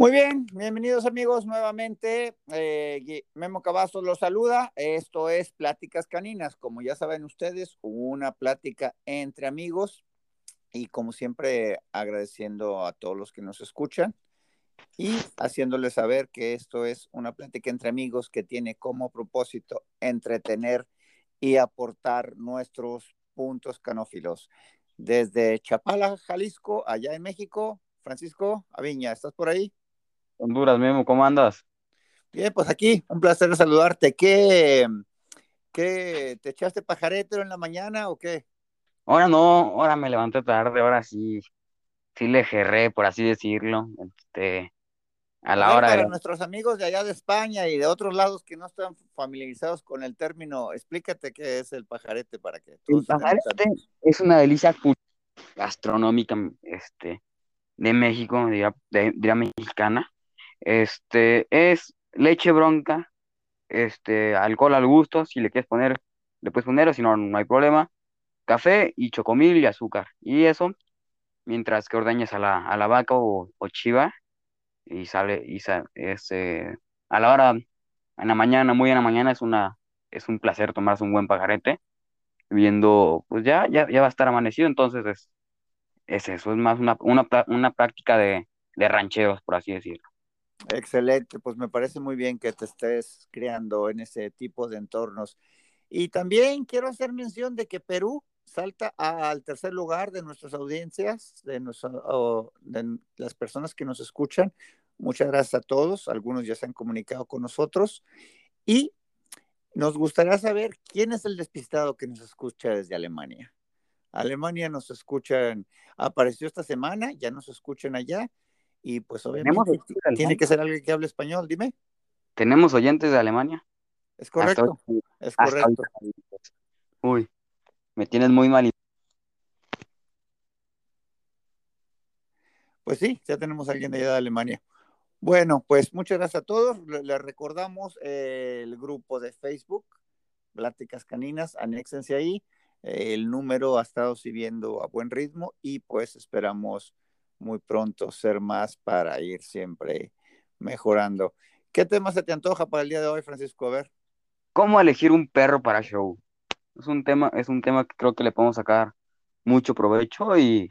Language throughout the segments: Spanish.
Muy bien, bienvenidos amigos nuevamente. Eh, Memo Cavazos los saluda. Esto es Pláticas Caninas. Como ya saben ustedes, una plática entre amigos y como siempre agradeciendo a todos los que nos escuchan y haciéndoles saber que esto es una plática entre amigos que tiene como propósito entretener y aportar nuestros puntos canófilos. Desde Chapala, Jalisco, allá en México, Francisco Aviña, ¿estás por ahí? Honduras, Memo, ¿cómo andas? Bien, pues aquí, un placer saludarte. ¿Qué, qué te echaste pajaretero en la mañana o qué? Ahora no, ahora me levanté tarde, ahora sí, sí le jerré, por así decirlo, este, a la hora para nuestros amigos de allá de España y de otros lados que no están familiarizados con el término, explícate qué es el pajarete para que El pajarete es una delicia gastronómica, este, de México, diría, de, diría mexicana, este, es leche bronca, este, alcohol al gusto, si le quieres poner, le puedes poner, o si no, no hay problema. Café y chocomil y azúcar. Y eso, mientras que ordeñas a la, a la vaca o, chiva, y sale, y este, a la hora, en la mañana, muy en la mañana, es una, es un placer tomarse un buen pajarete, viendo, pues ya, ya, ya va a estar amanecido, entonces es, es eso, es más una, una, una práctica de, de rancheros, por así decirlo. Excelente, pues me parece muy bien que te estés creando en ese tipo de entornos. Y también quiero hacer mención de que Perú salta al tercer lugar de nuestras audiencias, de, de las personas que nos escuchan. Muchas gracias a todos. Algunos ya se han comunicado con nosotros. Y nos gustaría saber quién es el despistado que nos escucha desde Alemania. Alemania nos escuchan, apareció esta semana, ya nos escuchan allá y pues obviamente tiene que ser alguien que hable español, dime. ¿Tenemos oyentes de Alemania? Es correcto, es correcto. Uy, me tienes muy mal. Pues sí, ya tenemos a alguien de allá de Alemania. Bueno, pues muchas gracias a todos. Les recordamos eh, el grupo de Facebook, Pláticas Caninas, anéxense ahí. el número ha estado subiendo a buen ritmo y pues esperamos muy pronto ser más para ir siempre mejorando. ¿Qué tema se te antoja para el día de hoy, Francisco? A ver. ¿Cómo elegir un perro para show? Es un tema, es un tema que creo que le podemos sacar mucho provecho y,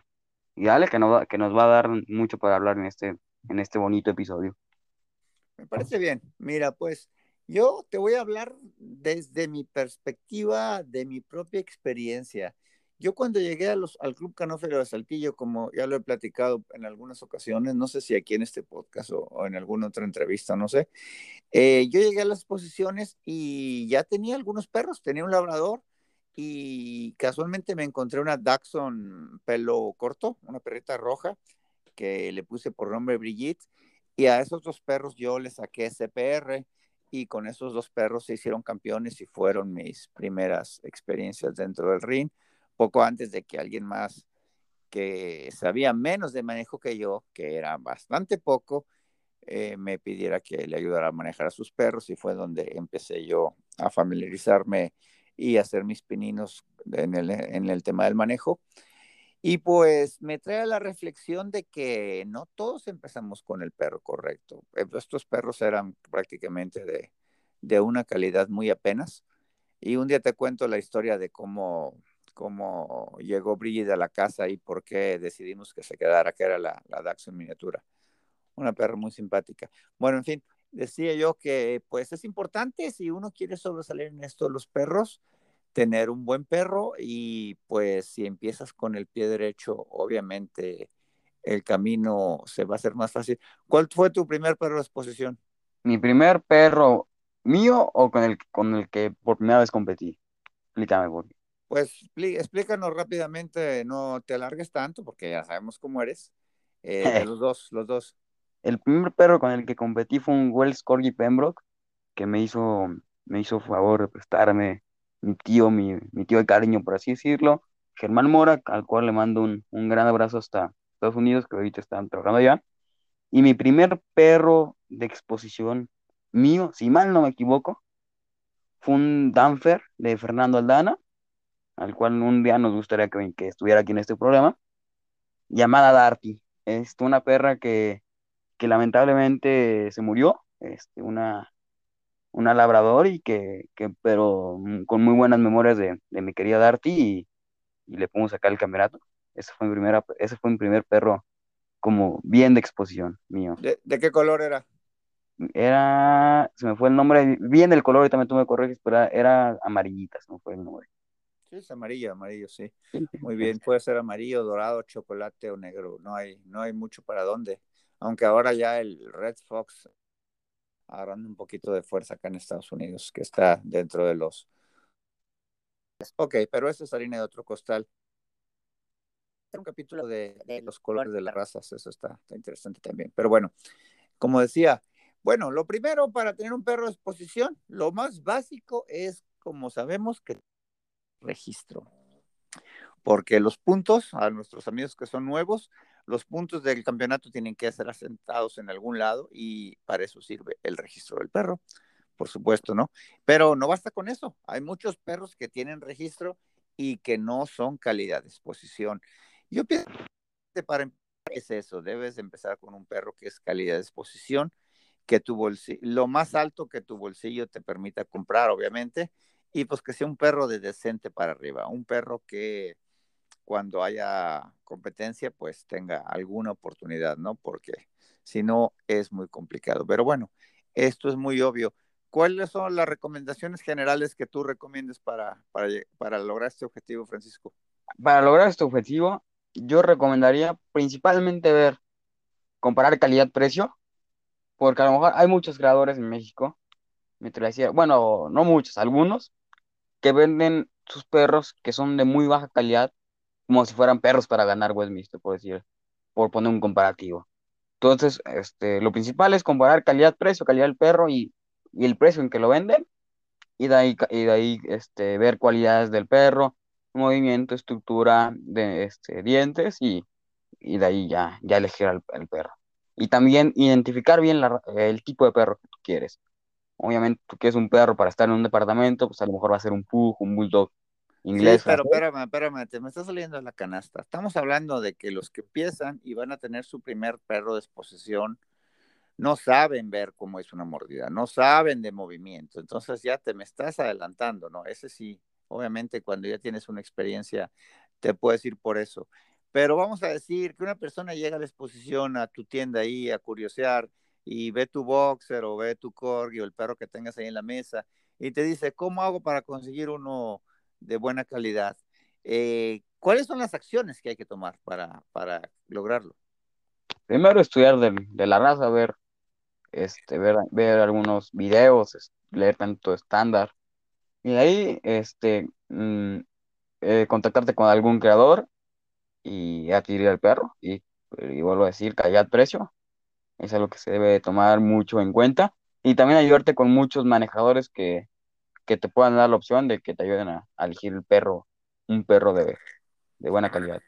y dale que nos, que nos va a dar mucho para hablar en este, en este bonito episodio. Me parece bien. Mira, pues yo te voy a hablar desde mi perspectiva, de mi propia experiencia. Yo cuando llegué a los, al Club Canófero de Saltillo, como ya lo he platicado en algunas ocasiones, no sé si aquí en este podcast o, en alguna otra entrevista, no sé, eh, yo llegué a las exposiciones y ya tenía algunos perros, tenía un labrador y casualmente me encontré una Dachshund pelo corto, una perrita roja que le puse por nombre Brigitte y a esos dos perros yo le saqué CPR y con esos dos perros se hicieron campeones y fueron mis primeras experiencias dentro del ring poco antes de que alguien más que sabía menos de manejo que yo, que era bastante poco, eh, me pidiera que le ayudara a manejar a sus perros y fue donde empecé yo a familiarizarme y hacer mis pininos en el, tema del manejo. Y pues me trae la reflexión de que no todos empezamos con el perro correcto. Eh, estos perros eran prácticamente de una calidad muy apenas. Y un día te cuento la historia de cómo cómo llegó Brigida a la casa y por qué decidimos que se quedara, que era la, la en miniatura. Una perra muy simpática. Bueno, en fin, decía yo que pues es importante si uno quiere sobresalir en esto de los perros, tener un buen perro y pues si empiezas con el pie derecho, obviamente el camino se va a hacer más fácil. ¿Cuál fue tu primer perro de exposición? Mi primer perro mío o con el, con el que por primera vez competí. Explícame por qué. Pues explícanos rápidamente, no te alargues tanto porque ya sabemos cómo eres. Eh, los dos, los dos. El primer perro con el que competí fue un Wells Corgi Pembroke que me hizo, me hizo favor de prestarme mi tío, mi, mi tío de cariño, por así decirlo, Germán Mora, al cual le mando un, un gran abrazo hasta Estados Unidos, que ahorita están trabajando allá. Y mi primer perro de exposición mío, si mal no me equivoco, fue un Danfer de Fernando Aldana, al cual un día nos gustaría que, que estuviera aquí en este programa, llamada Darty. Es una perra que, que lamentablemente se murió, este, una, una labrador y que, que, pero con muy buenas memorias de, de mi querida Darty y, y, le pudimos sacar el campeonato. Ese fue mi, primera, ese fue mi primer perro como bien de exposición mío. ¿De, de qué color era? Era, se me fue el nombre, bien el color, y también tú me corriges, pero era amarillita, se me fue el nombre. Sí, es amarillo, amarillo, sí. Muy bien, puede ser amarillo, dorado, chocolate o negro. No hay, no hay mucho para dónde. Aunque ahora ya el Red Fox agarrando un poquito de fuerza acá en Estados Unidos, que está dentro de los. Ok, pero esta es harina de otro costal. Un capítulo de, de los colores de las razas, eso está, está interesante también. Pero bueno, como decía, bueno, lo primero para tener un perro de exposición, lo más básico es, como sabemos, que registro. Porque los puntos, a nuestros amigos que son nuevos, los puntos del campeonato tienen que ser asentados en algún lado y para eso sirve el registro del perro, por supuesto, ¿no? Pero no basta con eso. Hay muchos perros que tienen registro y que no son calidad de exposición. Yo pienso que para empezar es eso, debes empezar con un perro que es calidad de exposición, que tu bolsillo, lo más alto que tu bolsillo te permita comprar, obviamente, y pues que sea un perro de decente para arriba, un perro que cuando haya competencia pues tenga alguna oportunidad, ¿no? Porque si no es muy complicado. Pero bueno, esto es muy obvio. ¿Cuáles son las recomendaciones generales que tú recomiendes para, para, para lograr este objetivo, Francisco? Para lograr este objetivo, yo recomendaría principalmente ver, comparar calidad-precio, porque a lo mejor hay muchos creadores en México, me decía, bueno, no muchos, algunos, que venden sus perros que son de muy baja calidad, como si fueran perros para ganar Westminster, por decir, por poner un comparativo. Entonces, este, lo principal es comparar calidad-precio, calidad del perro y, y, el precio en que lo venden, y de ahí, y de ahí este, ver cualidades del perro, movimiento, estructura de este, dientes, y, y de ahí ya, ya elegir al, perro. Y también identificar bien el tipo de perro que quieres obviamente tú quieres un perro para estar en un departamento, pues a lo mejor va a ser un pug, un bulldog inglés. Sí, pero espérame, espérame, te me está saliendo de la canasta. Estamos hablando de que los que empiezan y van a tener su primer perro de exposición no saben ver cómo es una mordida, no saben de movimiento. Entonces ya te me estás adelantando, ¿no? Ese sí, obviamente cuando ya tienes una experiencia, te puedes ir por eso. Pero vamos a decir que una persona llega a la exposición a tu tienda ahí a curiosear y ve tu boxer o ve tu corgi o el perro que tengas ahí en la mesa y te dice, ¿cómo hago para conseguir uno de buena calidad? Eh, ¿Cuáles son las acciones que hay que tomar para, para lograrlo? Primero estudiar de, de la raza, ver, este, ver, ver algunos videos, leer tanto estándar. Y ahí, este, mm, eh, contactarte con algún creador y adquirir el perro. Y, y vuelvo a decir, calidad precio es algo que se debe tomar mucho en cuenta. Y también ayudarte con muchos manejadores que, que te puedan dar la opción de que te ayuden a, elegir el perro, un perro de, de buena calidad.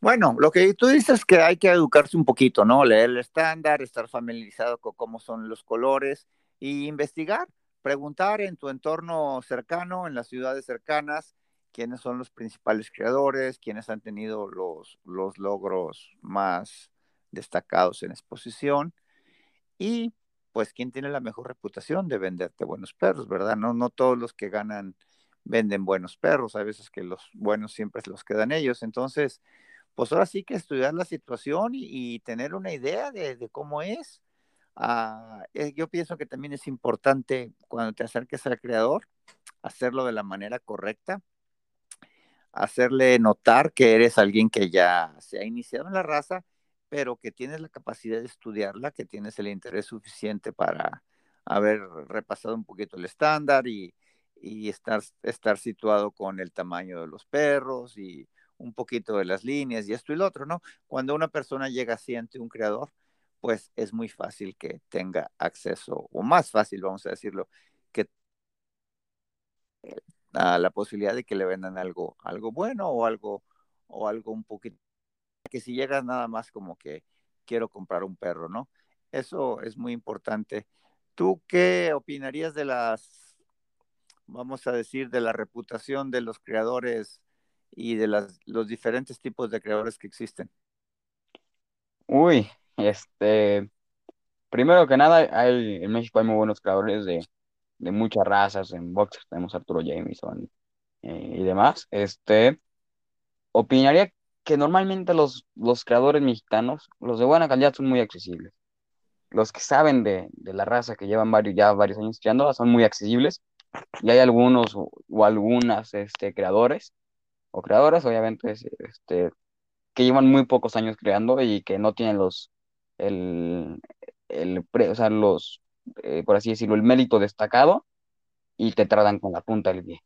Bueno, lo que tú dices es que hay que educarse un poquito, ¿no? Leer el estándar, estar familiarizado con cómo son los colores y investigar, preguntar en tu entorno cercano, en las ciudades cercanas, quiénes son los principales creadores, quiénes han tenido los, los logros más destacados en exposición y pues quién tiene la mejor reputación de venderte buenos perros, ¿verdad? No, no todos los que ganan venden buenos perros, a veces que los buenos siempre los quedan ellos, entonces, pues ahora sí que estudiar la situación y, tener una idea de, cómo es. Eh, yo pienso que también es importante cuando te acerques al creador, hacerlo de la manera correcta, hacerle notar que eres alguien que ya se ha iniciado en la raza pero que tienes la capacidad de estudiarla, que tienes el interés suficiente para haber repasado un poquito el estándar y, estar, situado con el tamaño de los perros y un poquito de las líneas y esto y lo otro, ¿no? Cuando una persona llega así ante un creador, pues es muy fácil que tenga acceso, o más fácil, vamos a decirlo, que a la posibilidad de que le vendan algo, algo bueno o algo, o algo un poquito que si llegas nada más como que quiero comprar un perro, ¿no? Eso es muy importante. ¿Tú qué opinarías de las, vamos a decir, de la reputación de los creadores y de las, los diferentes tipos de creadores que existen? Uy, Este, primero que nada, hay, en México hay muy buenos creadores de, de muchas razas. En boxers tenemos Arturo Jameson eh, y demás. Este, opinaría que normalmente los, los creadores mexicanos, los de buena calidad, son muy accesibles. Los que saben de, de la raza, que llevan varios, ya varios años creándola, son muy accesibles. Y hay algunos o, algunas este, creadores o creadoras, obviamente, es- este, que llevan muy pocos años creando y que no tienen los, el, el pre- o sea, los, eh, por así decirlo, el mérito destacado y te tratan con la punta del pie.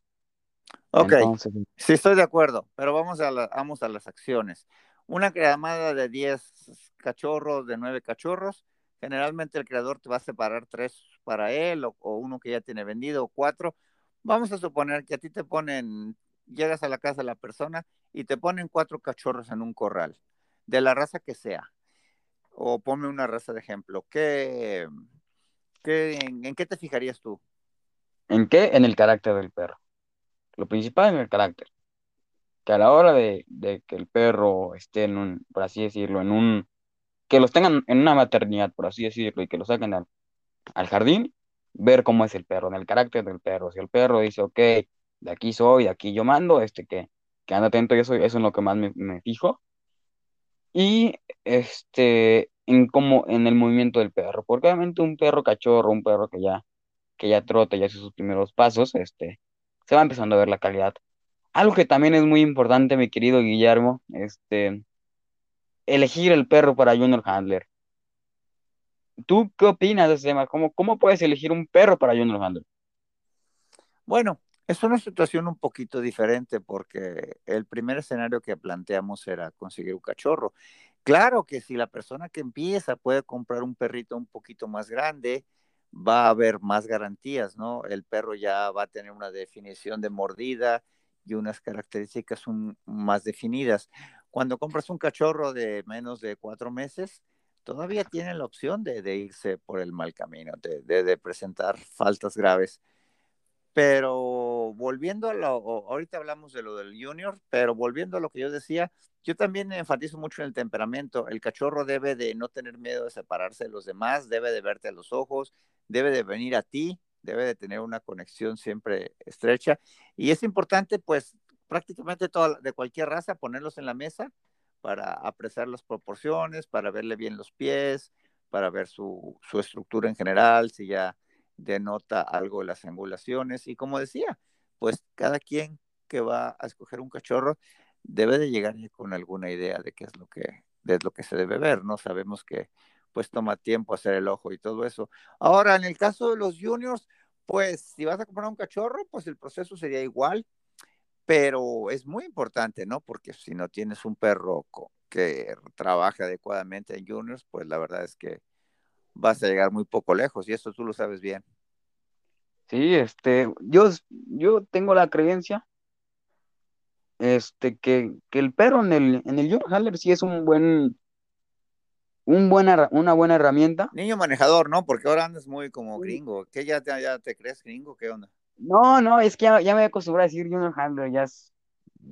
Ok, Entonces, sí estoy de acuerdo, pero vamos a, la- vamos a las acciones. Una creamada de 10 cachorros, de 9 cachorros, generalmente el creador te va a separar tres para él o, o uno que ya tiene vendido o cuatro. Vamos a suponer que a ti te ponen, llegas a la casa de la persona y te ponen cuatro cachorros en un corral, de la raza que sea. O ponme una raza de ejemplo. ¿Qué, qué, en, en qué te fijarías tú? ¿en qué? En el carácter del perro. Lo principal en el carácter. Que a la hora de, de que el perro esté en un, por así decirlo, en un, que los tengan en una maternidad, por así decirlo, y que lo saquen al, al jardín, ver cómo es el perro, en el carácter del perro. Si el perro dice, ok, de aquí soy, de aquí yo mando, este que, que anda atento, y eso, eso es lo que más me, me fijo. Y este, en cómo, en el movimiento del perro, porque obviamente un perro cachorro, un perro que ya, que ya trota, ya hace sus primeros pasos, este, se va empezando a ver la calidad. Algo que también es muy importante, mi querido Guillermo, este, elegir el perro para Junior Handler. ¿Tú qué opinas de ese tema? ¿Cómo, cómo puedes elegir un perro para Junior Handler? Bueno, es una situación un poquito diferente porque el primer escenario que planteamos era conseguir un cachorro. Claro que si la persona que empieza puede comprar un perrito un poquito más grande, va a haber más garantías, ¿no? El perro ya va a tener una definición de mordida y unas características un- más definidas. Cuando compras un cachorro de menos de cuatro meses, todavía tiene la opción de, de irse por el mal camino, de, de- de presentar faltas graves. Pero volviendo a lo, ahorita hablamos de lo del junior, pero volviendo a lo que yo decía, yo también enfatizo mucho en el temperamento. El cachorro debe de no tener miedo de separarse de los demás, debe de verte a los ojos, debe de venir a ti, debe de tener una conexión siempre estrecha. Y es importante, pues, prácticamente toda, de cualquier raza, ponerlos en la mesa para apreciar las proporciones, para verle bien los pies, para ver su, su estructura en general, si ya denota algo las angulaciones. Y como decía, pues cada quien que va a escoger un cachorro debe de llegar con alguna idea de qué es lo que, de lo que se debe ver, ¿no? Sabemos que pues toma tiempo hacer el ojo y todo eso. Ahora, en el caso de los juniors, pues si vas a comprar un cachorro, pues el proceso sería igual, pero es muy importante, ¿no? Porque si no tienes un perro que trabaje adecuadamente en juniors, pues la verdad es que vas a llegar muy poco lejos y eso tú lo sabes bien. Sí, este, yo, yo tengo la creencia, este, que, que el perro en el, en el Junior Handler sí es un buen, un buena, una buena herramienta. Niño manejador, ¿no? Porque ahora andas muy como gringo. ¿Qué ya te, ya te crees gringo? ¿Qué onda? No, no, es que ya, ya me acostumbré a decir Junior Handler, ya es,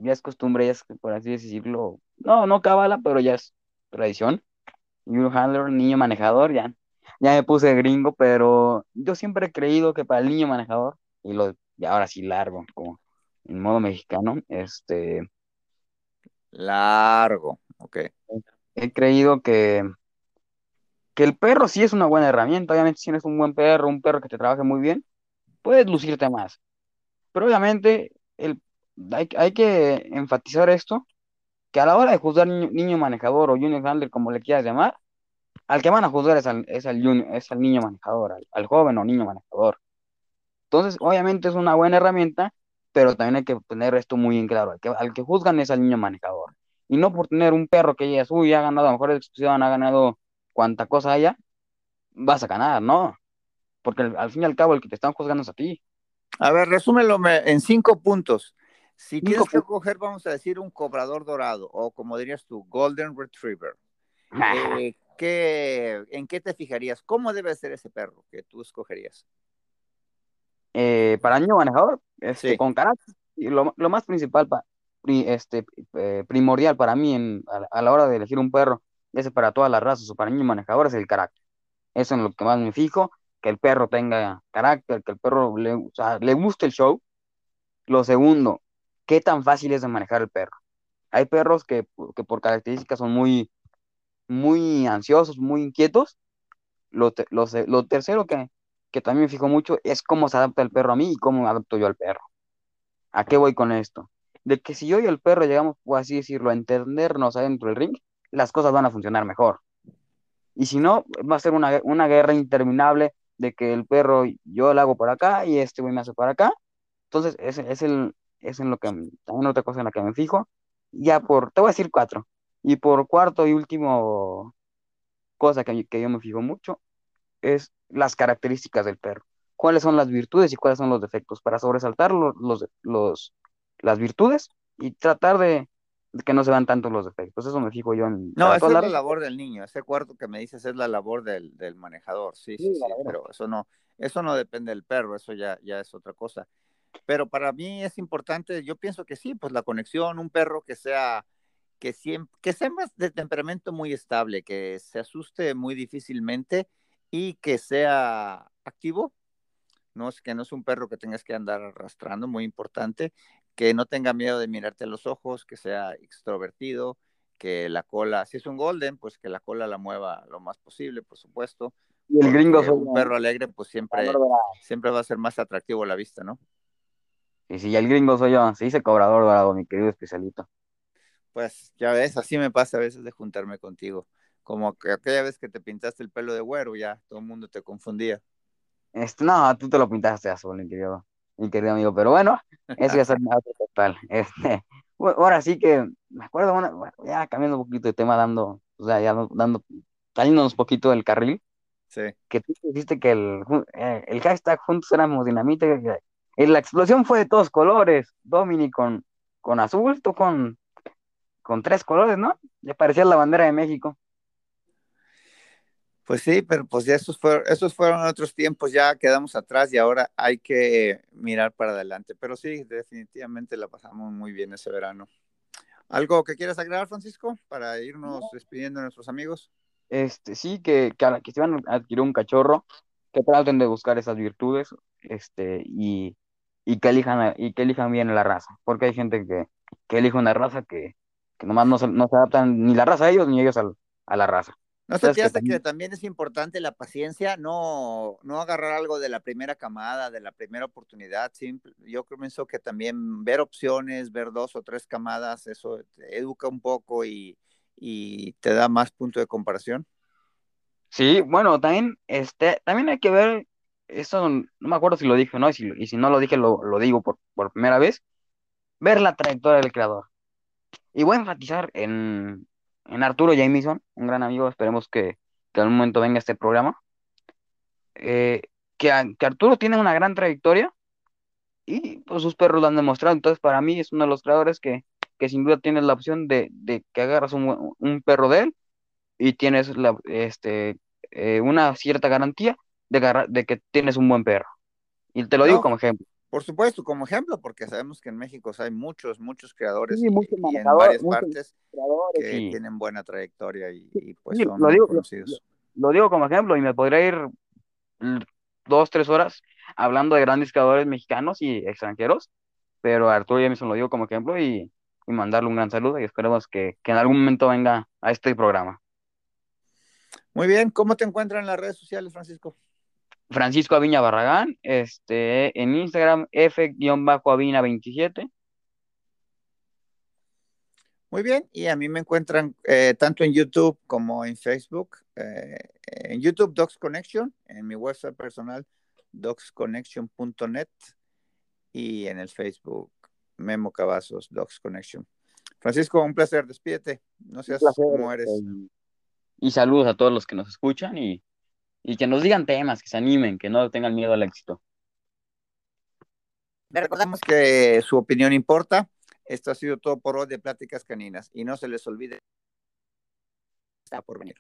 ya es costumbre, ya es, por así decirlo, no, no cábala, pero ya es tradición. Junior Handler, niño manejador, ya, ya me puse gringo, pero yo siempre he creído que para el niño manejador, y lo, y ahora sí largo, como en modo mexicano, este, Largo, ok. he creído que, que el perro sí es una buena herramienta, obviamente si eres un buen perro, un perro que te trabaje muy bien, puedes lucirte más, pero obviamente el, hay, hay que enfatizar esto, que a la hora de juzgar niño, niño manejador o junior handler, como le quieras llamar, al que van a juzgar es al, es al, junior- es al niño manejador, al, al joven o niño manejador. Entonces, obviamente es una buena herramienta, pero también hay que tener esto muy en claro. Al que, al que juzgan es al niño manejador. Y no por tener un perro que ya uy, ha ganado a lo mejor exposición, ha ganado cuanta cosa haya, vas a ganar, ¿no? Porque al, al fin y al cabo el que te están juzgando es a ti. A ver, resúmelo me- en cinco puntos. Si Cinco tienes que puntos. coger, vamos a decir, un cobrador dorado o como dirías tú, Golden Retriever, eh, ¿qué- ¿en qué te fijarías? ¿Cómo debe ser ese perro que tú escogerías? Eh, para niño manejador, este, Sí. con carácter, y lo, lo más principal, pa- este, eh, primordial para mí en, a, a la hora de elegir un perro sea para todas las razas o para niños manejadores, el carácter. Eso es lo que más me fijo, que el perro tenga carácter, que el perro le, o sea, le guste el show. Lo segundo, ¿qué tan fácil es de manejar el perro? Hay perros que, que por características son muy, muy ansiosos, muy inquietos. Lo, lo, lo tercero que, que también fijo mucho es cómo se adapta el perro a mí y cómo adapto yo al perro. ¿A qué voy con esto? De que si yo y el perro llegamos, por así decirlo, a entendernos adentro del ring, las cosas van a funcionar mejor. Y si no, va a ser una, una guerra interminable de que el perro yo lo hago por acá y este güey me hace por acá. Entonces, es, es, el, es en lo que, también otra cosa en la que me fijo. Ya por, te voy a decir cuatro. Y por cuarto y último cosa que, que yo me fijo mucho es las características del perro. Cuáles son las virtudes y cuáles son los defectos para sobresaltar los, los, los las virtudes y tratar de, que no se vean tanto los defectos. Eso me fijo yo en... No, esa es la labor del niño. Ese cuarto que me dices es la labor del, del manejador. Sí, sí, sí, pero eso no, eso no depende del perro, eso ya, ya es otra cosa. Pero para mí es importante, yo pienso que sí, pues la conexión, un perro que sea, que siempre, que sea más de temperamento muy estable, que se asuste muy difícilmente y que sea activo, no es que no es un perro que tengas que andar arrastrando, muy importante, que no tenga miedo de mirarte a los ojos, que sea extrovertido, que la cola, si es un golden, pues que la cola la mueva lo más posible, por supuesto. Y el gringo un perro alegre, pues siempre, siempre va a ser más atractivo a la vista, ¿no? Y si el gringo soy yo, se dice cobrador dorado, mi querido especialito. Pues ya ves, así me pasa a veces de juntarme contigo. Como que aquella vez que te pintaste el pelo de güero, ya todo el mundo te confundía. Este, no, tú te lo pintaste azul, mi querido mi querido amigo. Pero bueno, eso ya es otro total. Este, ahora sí que me acuerdo, ya cambiando un poquito de tema, dando, o sea, ya dando, saliéndonos un poquito del carril. Sí. Que tú dijiste que el, eh, el hashtag Juntos éramos dinamita. La explosión fue de todos colores. Domini con, con azul, tú con, con tres colores, ¿no? Le parecía la bandera de México. Pues sí, pero pues ya esos fueron, esos fueron otros tiempos, ya quedamos atrás y ahora hay que mirar para adelante. Pero sí, definitivamente la pasamos muy bien ese verano. ¿Algo que quieras agregar, Francisco, para irnos despidiendo de nuestros amigos? Este, sí, que, que, que se van a adquirir un cachorro, que traten de buscar esas virtudes, este, y, y que elijan, y que elijan bien la raza, porque hay gente que, que elige una raza que, que nomás no se, no se adaptan ni la raza a ellos ni ellos a la raza. ¿No se te hace que también es importante la paciencia? No, no agarrar algo de la primera camada, de la primera oportunidad. Simple. Yo pienso que también ver opciones, ver dos o tres camadas, eso te educa un poco y, y te da más punto de comparación. Sí, bueno, también, este, también hay que ver, eso no me acuerdo si lo dije o no, y si, y si no lo dije, lo, lo digo por, por primera vez, ver la trayectoria del creador. Y voy a enfatizar en, en Arturo Jamison, un gran amigo, esperemos que, que en algún momento venga este programa, eh, que, Arturo tiene una gran trayectoria y pues sus perros lo han demostrado, entonces para mí es uno de los creadores que, que sin duda tienes la opción de, de que agarras un, un, perro de él y tienes la, este, eh, una cierta garantía de, de que tienes un buen perro. Y te lo digo como ejemplo. Por supuesto, como ejemplo, porque sabemos que en México hay muchos, muchos creadores y, en varias partes que tienen buena trayectoria y, pues son lo digo, conocidos. Lo, digo como ejemplo y me podría ir dos, tres horas hablando de grandes creadores mexicanos y extranjeros, pero Arturo ya mismo lo digo como ejemplo y, y mandarle un gran saludo y esperemos que, que en algún momento venga a este programa. Muy bien, ¿cómo te encuentran en las redes sociales, Francisco? Francisco Aviña Barragán, este, en Instagram, F-Avina27. Muy bien, y a mí me encuentran eh, tanto en YouTube como en Facebook. Eh, en YouTube, Docs Connection, en mi website personal, docsconnection.net y en el Facebook, Memo Cavazos, Docs Connection. Francisco, un placer, despídete. No seas como eres. Eh, y saludos a todos los que nos escuchan y y que nos digan temas, que se animen, que no tengan miedo al éxito. recordamos que su opinión importa. Esto ha sido todo por hoy de Pláticas Caninas y no se les olvide, está por venir.